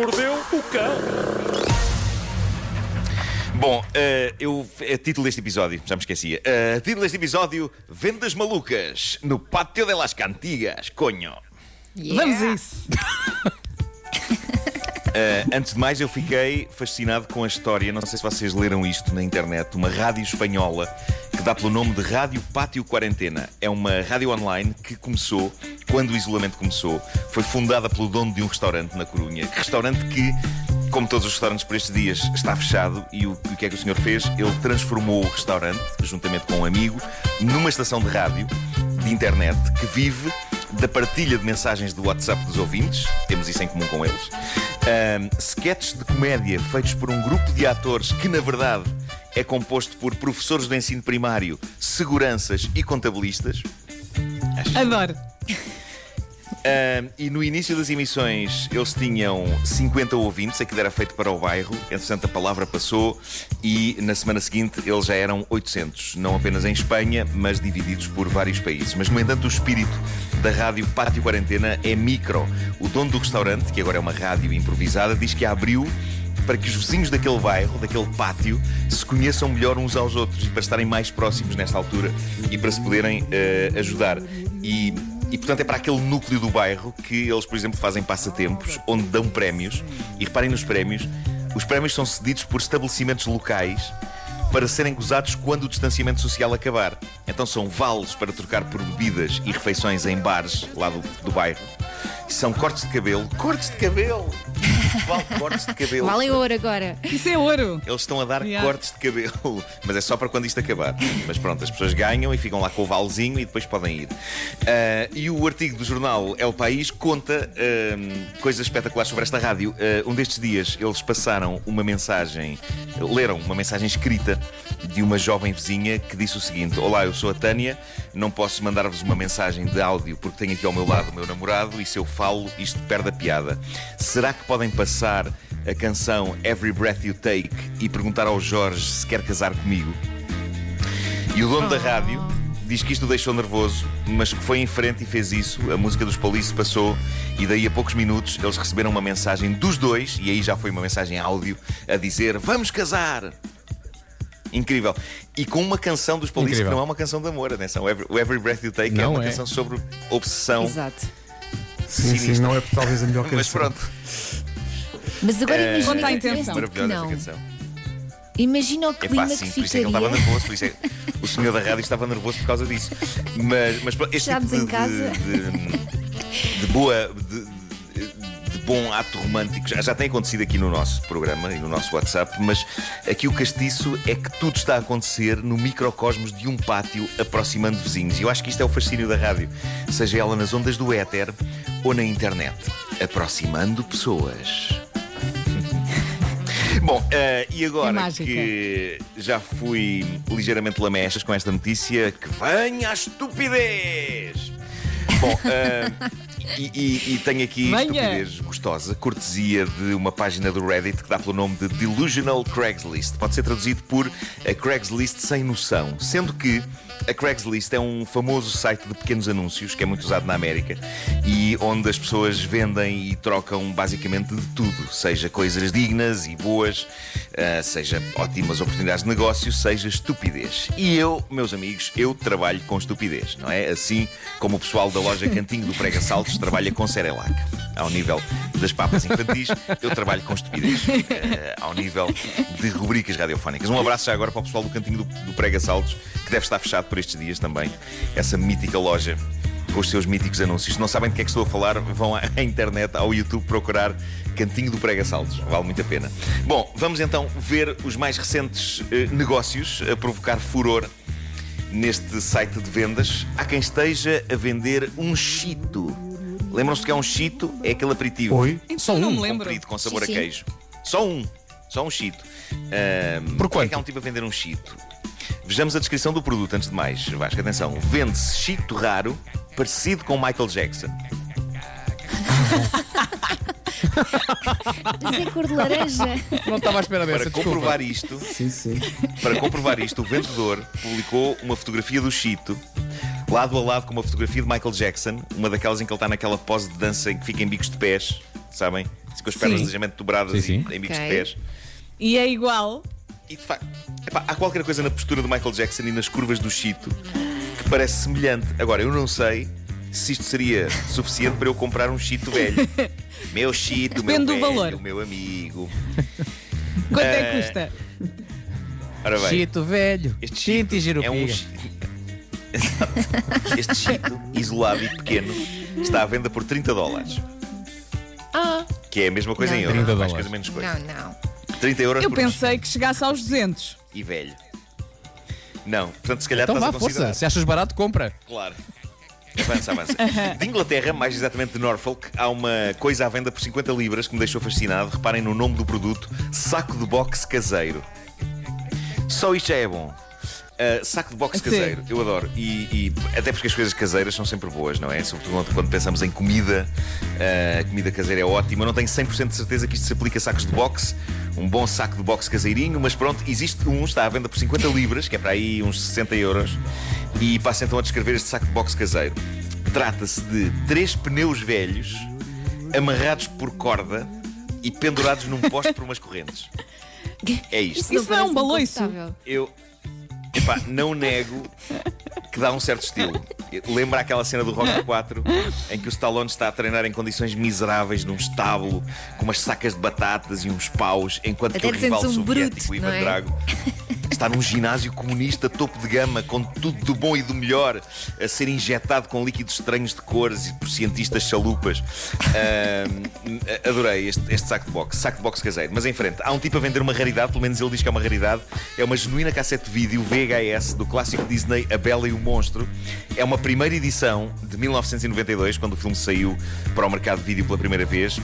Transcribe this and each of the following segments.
mordeu o cão. Bom, eh, eu. A título deste episódio, já me esquecia. Uh, título deste episódio: Vendas malucas no pátio de las cantigas, conho. Yeah. Vamos a isso. Uh, antes de mais, eu fiquei fascinado com a história. Não sei se vocês leram isto na internet. Uma rádio espanhola que dá pelo nome de Rádio Pátio Quarentena. É uma rádio online que começou quando o isolamento começou. Foi fundada pelo dono de um restaurante na Corunha. Restaurante que, como todos os restaurantes por estes dias, está fechado. E o, o que é que o senhor fez? Ele transformou o restaurante, juntamente com um amigo, numa estação de rádio de internet que vive da partilha de mensagens do WhatsApp dos ouvintes, temos isso em comum com eles, um, sketches de comédia feitos por um grupo de atores que, na verdade, é composto por professores do ensino primário, seguranças e contabilistas. Adoro. E no início das emissões eles tinham 50 ouvintes, aquilo era feito para o bairro. Entretanto, a palavra passou e na semana seguinte eles já eram 800, não apenas em Espanha, mas divididos por vários países. Mas, no entanto, o espírito da rádio Pátio Quarentena é micro. O dono do restaurante, que agora é uma rádio improvisada, diz que abriu para que os vizinhos daquele bairro, daquele pátio, se conheçam melhor uns aos outros e para estarem mais próximos nesta altura e para se poderem uh, ajudar. E e portanto é para aquele núcleo do bairro que eles, por exemplo, fazem passatempos onde dão prémios. E reparem nos prémios: os prémios são cedidos por estabelecimentos locais para serem gozados quando o distanciamento social acabar. Então são vales para trocar por bebidas e refeições em bares lá do, do bairro. São cortes de cabelo. Cortes de cabelo! Vale cortes de cabelo. Valem ouro agora. Isso é ouro. Eles estão a dar Yeah. cortes de cabelo, mas é só para quando isto acabar. Mas pronto, as pessoas ganham e ficam lá com o valzinho e depois podem ir. Ah, e o artigo do jornal El País conta ah, coisas espetaculares sobre esta rádio. Ah, um destes dias eles passaram uma mensagem, leram uma mensagem escrita de uma jovem vizinha que disse o seguinte: Olá, eu sou a Tânia, não posso mandar-vos uma mensagem de áudio porque tenho aqui ao meu lado o meu namorado e se eu falo isto perde a piada. Será que podem passar a canção Every Breath You Take e perguntar ao Jorge se quer casar comigo? E o dono da rádio diz que isto o deixou nervoso, mas que foi em frente e fez isso. A música dos Police passou e daí a poucos minutos eles receberam uma mensagem dos dois, e aí já foi uma mensagem áudio, a dizer: Vamos casar! Incrível. E com uma canção dos Police Incrível. que não é uma canção de amor, atenção. Every, o Every Breath You Take é Não uma é. canção sobre obsessão. Exato. Sim, sim, não é talvez a melhor canção. Mas pronto, Mas agora Eh, imagina Conta a intenção. tipo maravilhosa canção. Imagina o É clima pá, que sim, por isso é que ele estava ficaria. nervoso, por isso é que o senhor da rádio estava nervoso por causa disso. Mas, mas este tipo Fechados de, em casa. de, de- de boa. De bom ato romântico já, já tem acontecido aqui no nosso programa e no nosso WhatsApp, mas aqui o castiço é que tudo está a acontecer no microcosmos de um pátio aproximando vizinhos. E eu acho que isto é o fascínio da rádio, seja ela nas ondas do éter ou na internet, aproximando pessoas. Bom, eh, e agora que já fui ligeiramente lamechas com esta notícia, que venha a estupidez! Bom, eh, e, e- e tenho aqui Venha. estupidez gostosa, cortesia de uma página do Reddit que dá pelo nome de Delusional Craigslist. Pode ser traduzido por a Craigslist sem noção, sendo que a Craigslist é um famoso site de pequenos anúncios que é muito usado na América e onde as pessoas vendem e trocam basicamente de tudo, seja coisas dignas e boas, ah, seja ótimas oportunidades de negócio, seja estupidez. E eu, meus amigos, eu trabalho com estupidez, não é? Assim como o pessoal da loja Cantinho do Prega Saltos trabalha com Cerelac. Ao nível das papas infantis, eu trabalho com estupidez. Ah, ao nível de rubricas radiofónicas. Um abraço já agora para o pessoal do Cantinho do, do Prega Saltos, que deve estar fechado por estes dias também. Essa mítica loja com os seus míticos anúncios. Se não sabem de que é que estou a falar, vão à internet, ao YouTube, procurar Cantinho do Prega Saltos. Vale muito a pena. Bom, vamos então ver os mais recentes eh, negócios a provocar furor neste site de vendas. Há quem esteja a vender um chito. Lembram-se que é um chito? É aquele aperitivo Oi? Só não um. me lembro. comprido com sabor Sim, a sim. queijo. Só um. Só um chito. Ahm, Por porque é quanto? que há um tipo a vender um chito? Vejamos a descrição do produto antes de mais. Vasco, atenção. Vende-se chito raro, parecido com Michael Jackson. Mas é cor de laranja. Não estava à espera dessa, Para desculpa. comprovar isto, Sim, sim. para comprovar isto, o vendedor publicou uma fotografia do Chito, lado a lado com uma fotografia de Michael Jackson, uma daquelas em que ele está naquela pose de dança em que fica em bicos de pés. sabem? Com as pernas Sim. ligeiramente dobradas Sim, sim. e em bicos Ok. de pés. E é igual. E de facto, epá, há qualquer coisa na postura do Michael Jackson e nas curvas do Chito que parece semelhante. Agora, eu não sei se isto seria suficiente para eu comprar um Chito velho. Meu Chito, meu Depende do velho, valor. meu amigo. Quanto é Eh, que custa? Ora bem, Chito velho. este Chito e é um giropiga. Exato. Este Chito, isolado e pequeno, está à venda por 30 dólares. Ah, Que é a mesma coisa Não, em não. euros, 30 mais dólares. coisa menos coisa. não, não. 30 euros Eu por pensei que chegasse aos 200. e velho. Não, portanto, se calhar Então estás vá, a considerar. força. Se achas barato, compra. Claro. Avança, avança. De Inglaterra, mais exatamente de Norfolk, há uma coisa à venda por 50 libras que me deixou fascinado. Reparem no nome do produto: saco de boxe caseiro. Só isto já é bom. Uh, saco de boxe Sim. caseiro, eu adoro. E, e até porque as coisas caseiras são sempre boas, não é? Sobretudo quando- quando pensamos em comida, uh, a comida caseira é ótima. Eu não tenho 100% de certeza que isto se aplica a sacos de boxe. Um bom saco de boxe caseirinho, mas pronto, existe um, está à venda por 50 libras, que é para aí uns 60 euros. E passo então a descrever este saco de boxe caseiro. Trata-se de três pneus velhos amarrados por corda e pendurados num poste por umas correntes. É isto. Isso não é um baloiço? Eu, epá, não nego que dá um certo estilo. Lembra aquela cena do Rocky 4 em que o Stallone está a treinar em condições miseráveis num estábulo com umas sacas de batatas e uns paus, enquanto Até que o rival um soviético, bruto, Ivan é? Drago, está num ginásio comunista topo de gama, com tudo do bom e do melhor, a ser injetado com líquidos estranhos de cores e por cientistas chalupas. Ahm, adorei este, este saco de boxe, saco de boxe caseiro. Mas em frente, há um tipo a vender uma raridade, pelo menos ele diz que é uma raridade. É uma genuína cassete de vídeo VHS do clássico Disney A Bela e o Monstro. É uma primeira edição de 1992, quando o filme saiu para o mercado de vídeo pela primeira vez.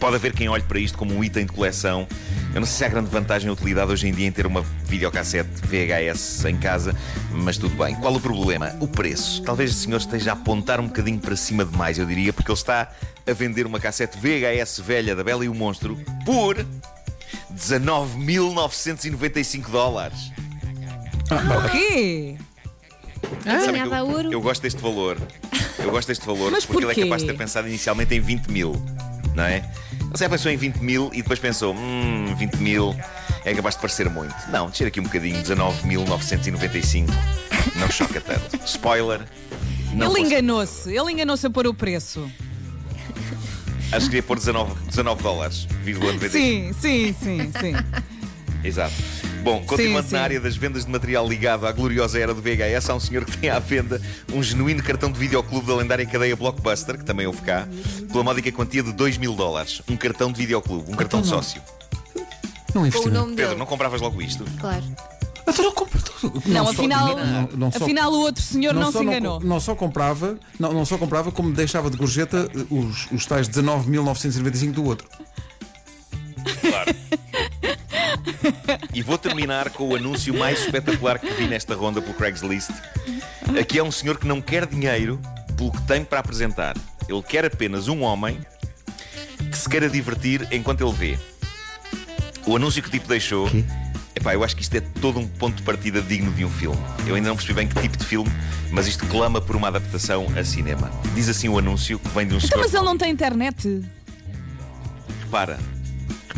Pode haver quem olhe para isto como um item de coleção. Eu não sei se há grande vantagem ou utilidade hoje em dia em ter uma videocassete VHS em casa, mas tudo bem. Qual o problema? O preço. Talvez o senhor esteja a apontar um bocadinho para cima demais, eu diria, porque ele está a vender uma cassete VHS velha da Bela e o Monstro por 19.995 dólares. O quê? Não Sabe tem que nada a eu, ouro. eu gosto deste valor. Eu gosto deste valor Mas porque ele é capaz de ter pensado inicialmente em 20 mil, não é? Ele já pensou em 20 mil e depois pensou: hum, 20 mil é capaz de parecer muito. Não, descer aqui um bocadinho, 19.995. Não choca tanto. Spoiler. Ele enganou-se. Ele enganou-se a pôr o preço. Acho que queria pôr 19, 19 dólares, vírgula 95. Sim, sim, sim, sim. Exato. Bom, continuando sim. na área das vendas de material ligado à gloriosa era do VHS, há um senhor que tem à venda um genuíno cartão de videoclube da lendária cadeia Blockbuster, que também houve cá, pela módica quantia de 2 mil dólares. Um cartão de videoclube, um cartão de não. sócio. Não nome Pedro, dele. não compravas logo isto? Claro. Então não compro tudo. Não, só- afinal, não- não só- afinal o outro senhor não, se enganou. Não, só comprava, não, não só comprava, como deixava de gorjeta eh, os, os tais 19.995 do outro. Claro. E vou terminar com o anúncio mais espetacular que vi nesta ronda pelo Craigslist. Aqui é um senhor que não quer dinheiro pelo que tem para apresentar. Ele quer apenas um homem que se queira divertir enquanto ele vê. O anúncio que o tipo deixou. Epá, eu acho que isto é todo um ponto de partida digno de um filme. Eu ainda não percebi bem que tipo de filme, mas isto clama por uma adaptação a cinema. Diz assim o anúncio que vem de um Então, senhor. mas ele não tem internet. Repara,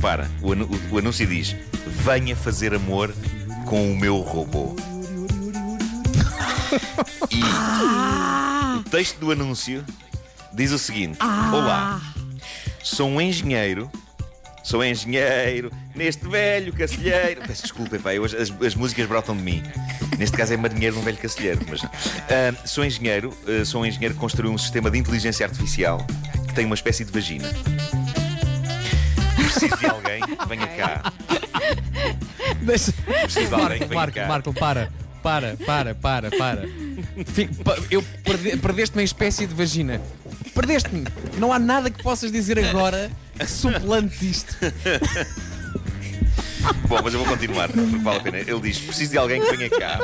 repara, o, anu- o- anúncio diz: Venha fazer amor com o meu robô. E o texto do anúncio diz o seguinte: Olá, sou um engenheiro. Sou engenheiro neste velho cacilheiro. Peço desculpa, pá, eu- as, as músicas brotam de mim. Neste caso é marinheiro num velho cacilheiro. Mas, ah, sou engenheiro, ah, sou um engenheiro que construiu um sistema de inteligência artificial que tem uma espécie de vagina. Preciso de alguém que venha cá. Deixa... Preciso de alguém que venha Marco, cá. Marco, para. Para, para, para, para. Fico- pa- eu perde- perdeste-me em espécie de vagina. Perdeste-me. Não há nada que possas dizer agora que suplante isto. Bom, mas eu vou continuar, porque vale a pena. Ele diz: preciso de alguém que venha cá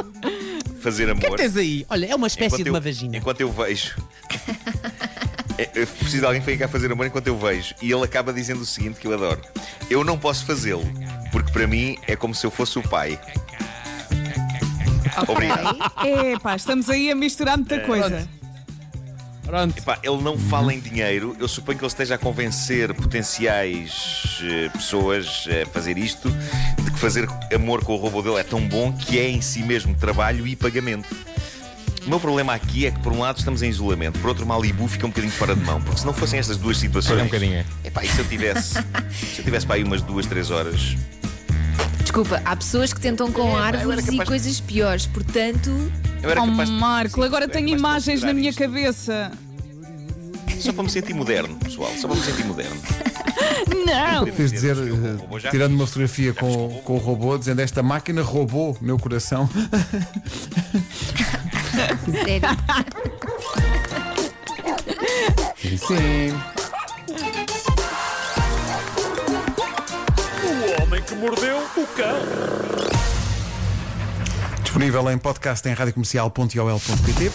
fazer O que é amor. que tens aí? Olha, é uma espécie enquanto de uma eu- vagina. Enquanto eu vejo. É, Eu preciso de alguém que venha cá fazer amor enquanto eu vejo. E ele acaba dizendo o seguinte que eu adoro: Eu não posso fazê-lo, porque para mim é como se eu fosse o pai. Obrigado. É pá, estamos aí a misturar muita coisa. Pronto. Epá, ele não fala em dinheiro. Eu suponho que ele esteja a convencer potenciais eh, pessoas a fazer isto de que fazer amor com o robô dele é tão bom que é em si mesmo trabalho e pagamento. O meu problema aqui é que, por um lado, estamos em isolamento, por outro, Malibu fica um bocadinho fora de mão. Porque se não fossem estas duas situações. Olha um bocadinho. é. Epá, e se eu tivesse. se eu tivesse para aí umas duas, três horas. Desculpa, há pessoas que tentam com É, eu era árvores e capaz- coisas piores, portanto. Eu era Oh, capaz de- Marco, agora era tenho capaz de imagens na considerar minha isto. cabeça. Só para me sentir moderno, pessoal. Só para me sentir moderno. Não! Tens de dizer, O eh, robô já tirando uma fotografia com, com o robô, dizendo esta máquina roubou meu coração. Sério. Sim. O homem que mordeu o cão. Disponível em podcast em radiocomercial.ol.pt